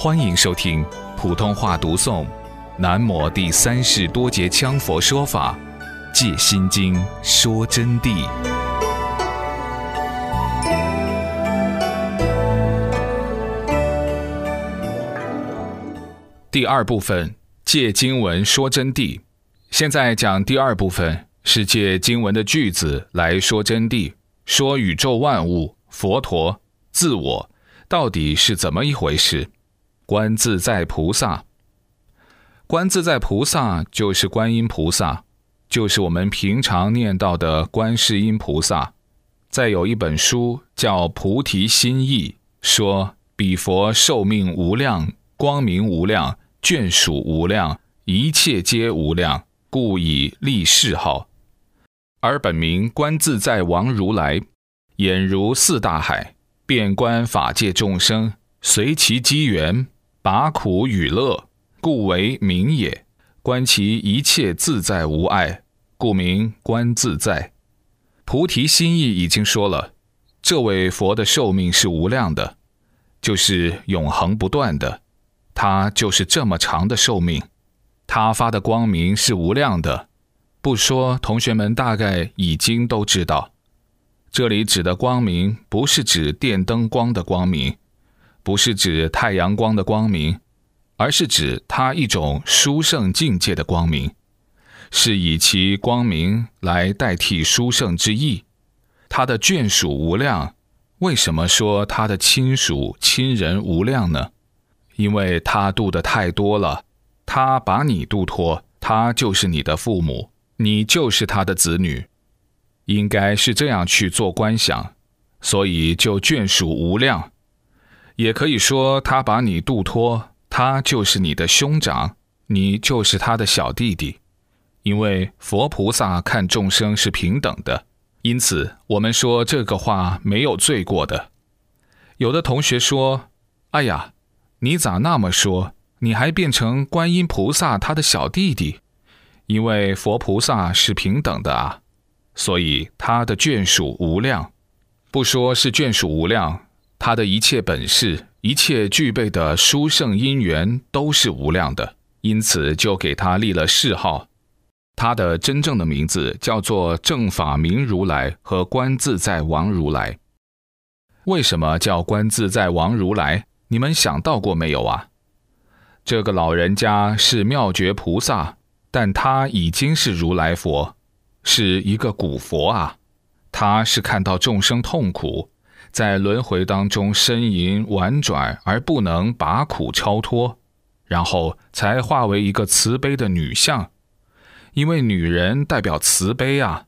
欢迎收听普通话读诵《南摩第三世多杰羌佛说法·借心经》说真谛。第二部分借经文说真谛。现在讲第二部分，是借经文的句子来说真谛，说宇宙万物、佛陀、自我到底是怎么一回事。观自在菩萨，观自在菩萨就是观音菩萨，就是我们平常念到的观世音菩萨。再有一本书叫《菩提心义》，说彼佛寿命无量，光明无量，眷属无量，一切皆无量，故以立世号。而本名观自在王如来，眼如四大海，遍观法界众生，随其机缘。拔苦与乐，故为名也。观其一切自在无碍，故名观自在。菩提心意已经说了，这位佛的寿命是无量的，就是永恒不断的。他就是这么长的寿命，他发的光明是无量的。不说，同学们大概已经都知道，这里指的光明不是指电灯光的光明。不是指太阳光的光明，而是指它一种殊胜境界的光明，是以其光明来代替殊胜之意。他的眷属无量，为什么说他的亲属亲人无量呢？因为他度的太多了，他把你度脱，他就是你的父母，你就是他的子女，应该是这样去做观想，所以就眷属无量。也可以说，他把你度脱，他就是你的兄长，你就是他的小弟弟。因为佛菩萨看众生是平等的，因此我们说这个话没有罪过的。有的同学说：“哎呀，你咋那么说？你还变成观音菩萨他的小弟弟？因为佛菩萨是平等的啊，所以他的眷属无量。不说是眷属无量。”他的一切本事，一切具备的殊胜因缘都是无量的，因此就给他立了谥号。他的真正的名字叫做正法明如来和观自在王如来。为什么叫观自在王如来？你们想到过没有啊？这个老人家是妙觉菩萨，但他已经是如来佛，是一个古佛啊。他是看到众生痛苦。在轮回当中呻吟婉转而不能拔苦超脱，然后才化为一个慈悲的女相，因为女人代表慈悲啊，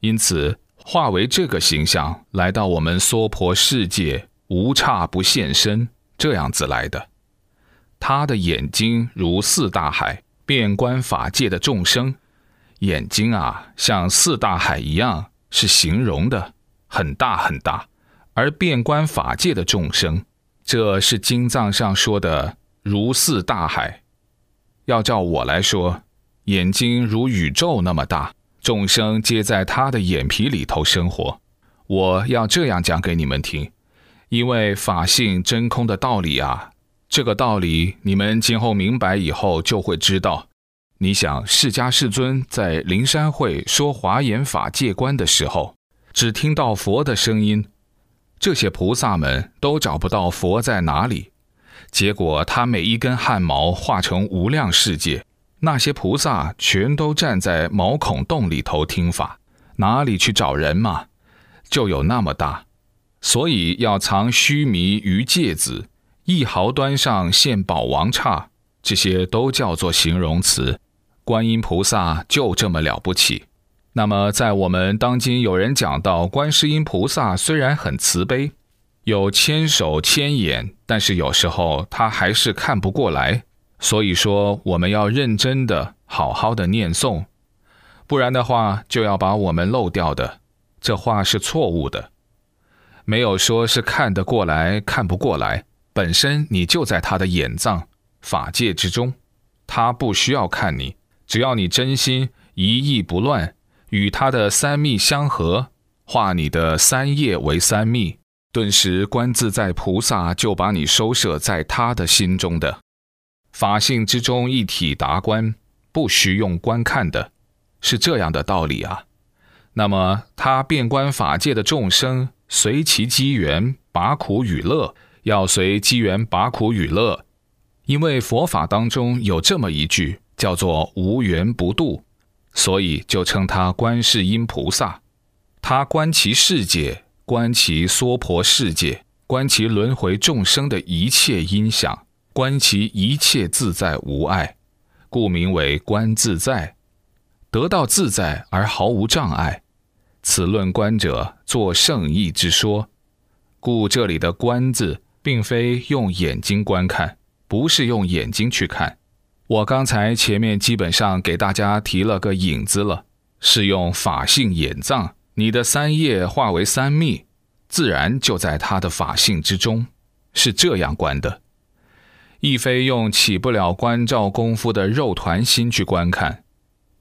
因此化为这个形象来到我们娑婆世界，无刹不现身，这样子来的。她的眼睛如四大海，遍观法界的众生，眼睛啊像四大海一样，是形容的，很大很大。而遍观法界的众生，这是经藏上说的如似大海。要照我来说，眼睛如宇宙那么大，众生皆在他的眼皮里头生活。我要这样讲给你们听，因为法性真空的道理啊，这个道理你们今后明白以后就会知道。你想，释迦世尊在灵山会说华严法界观的时候，只听到佛的声音。这些菩萨们都找不到佛在哪里，结果他每一根汗毛化成无量世界，那些菩萨全都站在毛孔洞里头听法，哪里去找人嘛？就有那么大，所以要藏须弥于芥子，一毫端上现宝王刹，这些都叫做形容词。观音菩萨就这么了不起。那么，在我们当今有人讲到，观世音菩萨虽然很慈悲，有千手千眼，但是有时候他还是看不过来。所以说，我们要认真的、好好的念诵，不然的话就要把我们漏掉的。这话是错误的，没有说是看得过来、看不过来，本身你就在他的眼藏法界之中，他不需要看你，只要你真心一意不乱。与他的三密相合，化你的三业为三密，顿时观自在菩萨就把你收摄在他的心中的。法性之中一体达观，不需用观看的，是这样的道理啊。那么他遍观法界的众生，随其机缘拔苦与乐，要随机缘拔苦与乐，因为佛法当中有这么一句叫做无缘不度，所以就称他观世音菩萨。他观其世界。观其娑婆世界，观其轮回众生的一切音响，观其一切自在无碍，故名为观自在。得到自在而毫无障碍，此论观者作圣意之说。故这里的“观”字，并非用眼睛观看，不是用眼睛去看。我刚才前面基本上给大家提了个影子了，是用法性眼藏。你的三业化为三密，自然就在他的法性之中，是这样观的，亦非用起不了观照功夫的肉团心去观看，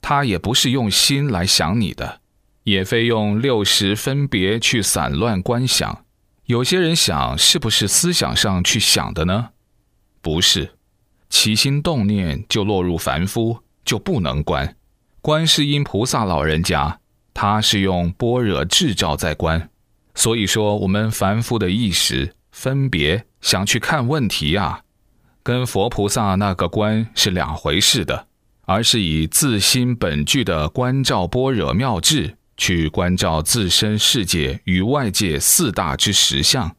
他也不是用心来想你的，也非用六识分别去散乱观想。有些人想，是不是思想上去想的呢？不是，起心动念就落入凡夫，就不能观。观世音菩萨老人家。他是用般若智照在观，所以说我们凡夫的意识分别想去看问题啊，跟佛菩萨那个观是两回事的，而是以自心本具的观照般若妙智去关照自身世界与外界四大之实相。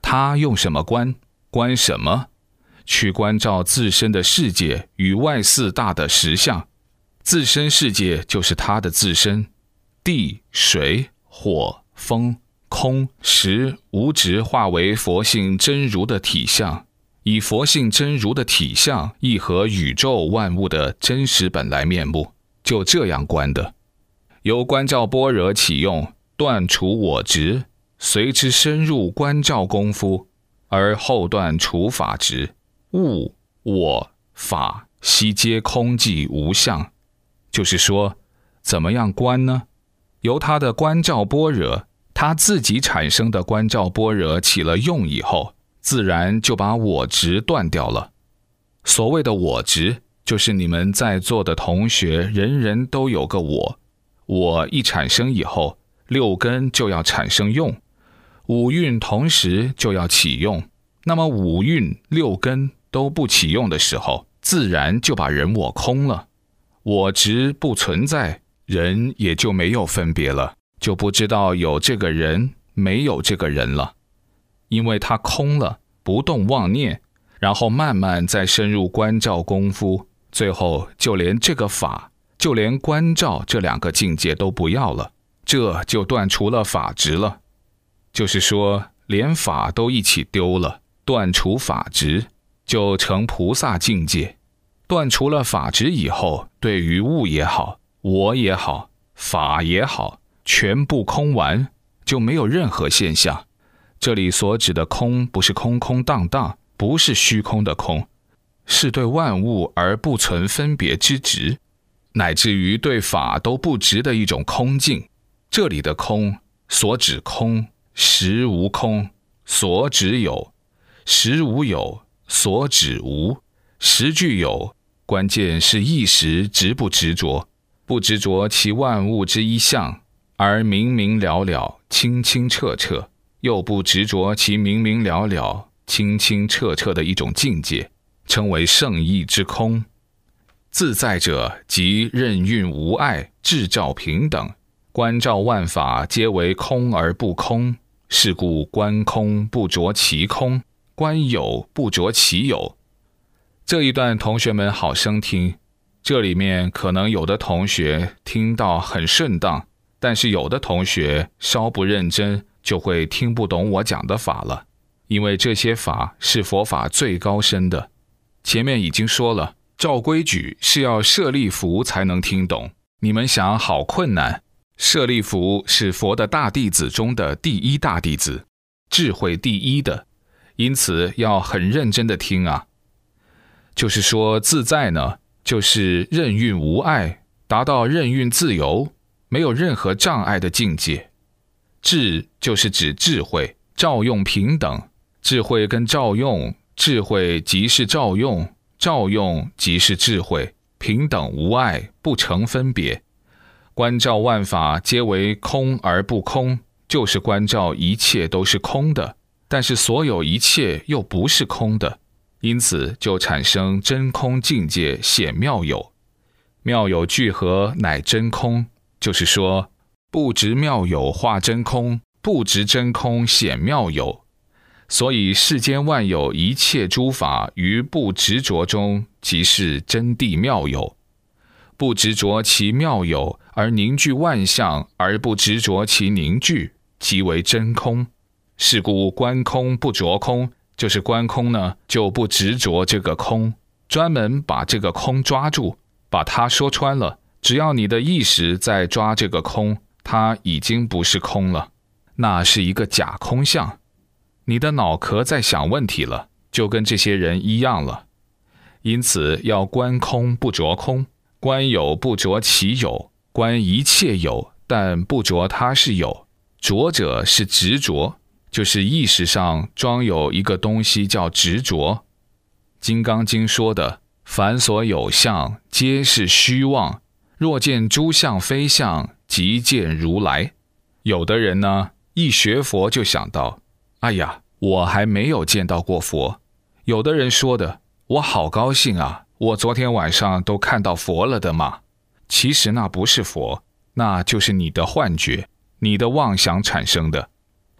他用什么观？观什么？去关照自身的世界与外四大的实相。自身世界就是他的自身。地、水、火、风、空、识、无执化为佛性真如的体相，以佛性真如的体相亦合宇宙万物的真实本来面目，就这样观的。由观照般若起用，断除我执，随之深入观照功夫，而后断除法执，物、我、法悉皆空寂无相。就是说，怎么样观呢？由他的观照般若，他自己产生的观照般若起了用以后，自然就把我执断掉了。所谓的我执，就是你们在座的同学，人人都有个我。我一产生以后，六根就要产生用，五蕴同时就要启用。那么五蕴六根都不启用的时候，自然就把人我空了，我执不存在。人也就没有分别了，就不知道有这个人，没有这个人了，因为他空了，不动妄念，然后慢慢再深入关照功夫，最后就连这个法，就连关照这两个境界都不要了，这就断除了法执了，就是说连法都一起丢了，断除法执。就成菩萨境界，断除了法执以后，对于物也好。我也好，法也好，全部空完，就没有任何现象。这里所指的空，不是空空荡荡，不是虚空的空，是对万物而不存分别之执，乃至于对法都不执的一种空境。这里的空，所指空，实无空，所指有；实无有，所指无；实具有，关键是一时执不执着。不执着其万物之一相，而明明了了、清清澈澈；又不执着其明明了了、清清澈澈的一种境界，称为圣意之空。自在者即任运无碍、智照平等，观照万法皆为空而不空。是故观空不着其空，观有不着其有。这一段，同学们好生听。这里面可能有的同学听到很顺当，但是有的同学稍不认真，就会听不懂我讲的法了。因为这些法是佛法最高深的。前面已经说了，照规矩是要舍利弗才能听懂。你们想，好困难。舍利弗是佛的大弟子中的第一大弟子，智慧第一的，因此要很认真的听啊。就是说自在呢。就是任运无碍，达到任运自由，没有任何障碍的境界。智就是指智慧，照用平等，智慧跟照用，智慧即是照用，照用即是智慧，平等无碍，不成分别。观照万法皆为空而不空，就是观照一切都是空的，但是所有一切又不是空的，因此就产生真空境界显妙有，妙有聚合乃真空，就是说不执妙有化真空，不执真空显妙有，所以世间万有一切诸法于不执着中，即是真谛妙有。不执着其妙有，而凝聚万象，而不执着其凝聚，即为真空。是故观空不着空，就是观空呢，就不执着这个空，专门把这个空抓住，把它说穿了。只要你的意识在抓这个空，它已经不是空了，那是一个假空相。你的脑壳在想问题了，就跟这些人一样了。因此要观空不着空。观有不着其有，观一切有，但不着它是有。着者是执着，就是意识上装有一个东西叫执着。《金刚经》说的“凡所有相，皆是虚妄。若见诸相非相，即见如来。”有的人呢，一学佛就想到：“哎呀，我还没有见到过佛。”有的人说的：“我好高兴啊。”我昨天晚上都看到佛了的嘛？其实那不是佛，那就是你的幻觉，你的妄想产生的，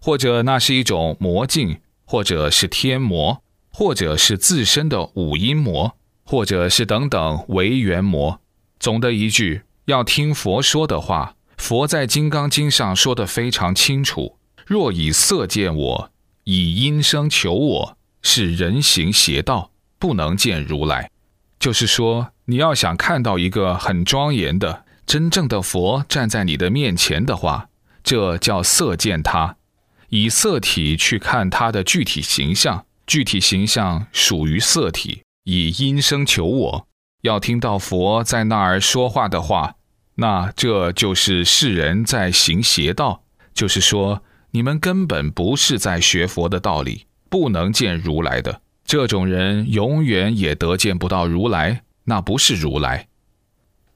或者那是一种魔镜，或者是天魔，或者是自身的五阴魔，或者是等等为缘魔。总的一句，要听佛说的话，佛在《金刚经》上说的非常清楚：若以色见我，以音声求我，是人行邪道，不能见如来。就是说，你要想看到一个很庄严的真正的佛站在你的面前的话，这叫色见他，以色体去看他的具体形象，具体形象属于色体。以音声求我，要听到佛在那儿说话的话，那这就是世人在行邪道。就是说，你们根本不是在学佛的道理，不能见如来的。这种人永远也得见不到如来，那不是如来。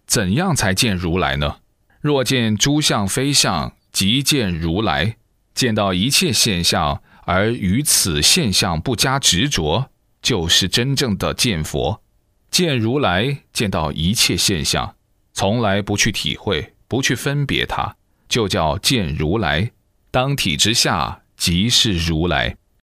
怎样才见如来呢？若见诸相非相，即见如来。见到一切现象，而与此现象不加执着，就是真正的见佛。见如来，见到一切现象，从来不去体会，不去分别它，就叫见如来。当体之下，即是如来。